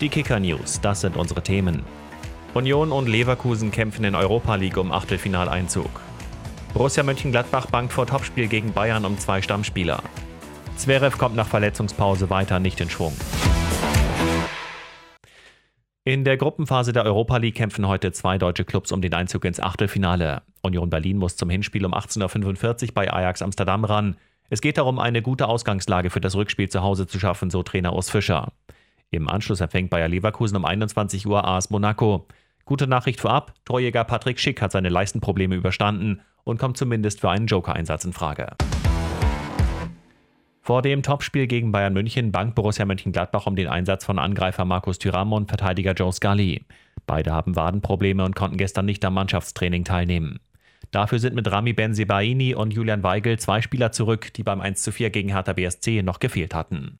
Die Kicker News, das sind unsere Themen. Union und Leverkusen kämpfen in Europa League um Achtelfinaleinzug. Borussia Mönchengladbach bangt vor Topspiel gegen Bayern um zwei Stammspieler. Zverev kommt nach Verletzungspause weiter nicht in Schwung. In der Gruppenphase der Europa League kämpfen heute zwei deutsche Clubs um den Einzug ins Achtelfinale. Union Berlin muss zum Hinspiel um 18.45 Uhr bei Ajax Amsterdam ran. Es geht darum, eine gute Ausgangslage für das Rückspiel zu Hause zu schaffen, so Trainer Urs Fischer. Im Anschluss empfängt Bayer Leverkusen um 21 Uhr AS Monaco. Gute Nachricht vorab, Torjäger Patrick Schick hat seine Leistenprobleme überstanden und kommt zumindest für einen Joker-Einsatz in Frage. Vor dem Topspiel gegen Bayern München bangt Borussia Mönchengladbach um den Einsatz von Angreifer Markus Thuram und Verteidiger Joe Scully. Beide haben Wadenprobleme und konnten gestern nicht am Mannschaftstraining teilnehmen. Dafür sind mit Rami Benzebaini und Julian Weigel zwei Spieler zurück, die beim 1:4 gegen Hertha BSC noch gefehlt hatten.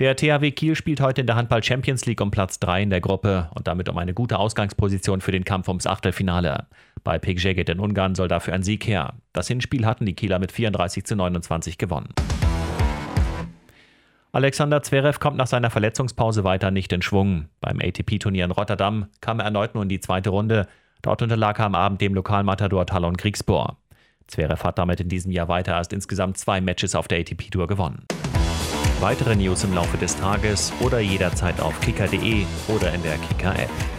Der THW Kiel spielt heute in der Handball Champions League um Platz 3 in der Gruppe und damit um eine gute Ausgangsposition für den Kampf ums Achtelfinale. Bei Pekjegit in Ungarn soll dafür ein Sieg her. Das Hinspiel hatten die Kieler mit 34 zu 29 gewonnen. Alexander Zverev kommt nach seiner Verletzungspause weiter nicht in Schwung. Beim ATP-Turnier in Rotterdam kam er erneut nur in die zweite Runde. Dort unterlag er am Abend dem Lokalmatador Talon Kriegsbohr. Zverev hat damit in diesem Jahr weiter erst insgesamt zwei Matches auf der ATP-Tour gewonnen. Weitere News im Laufe des Tages oder jederzeit auf kicker.de oder in der Kicker-App.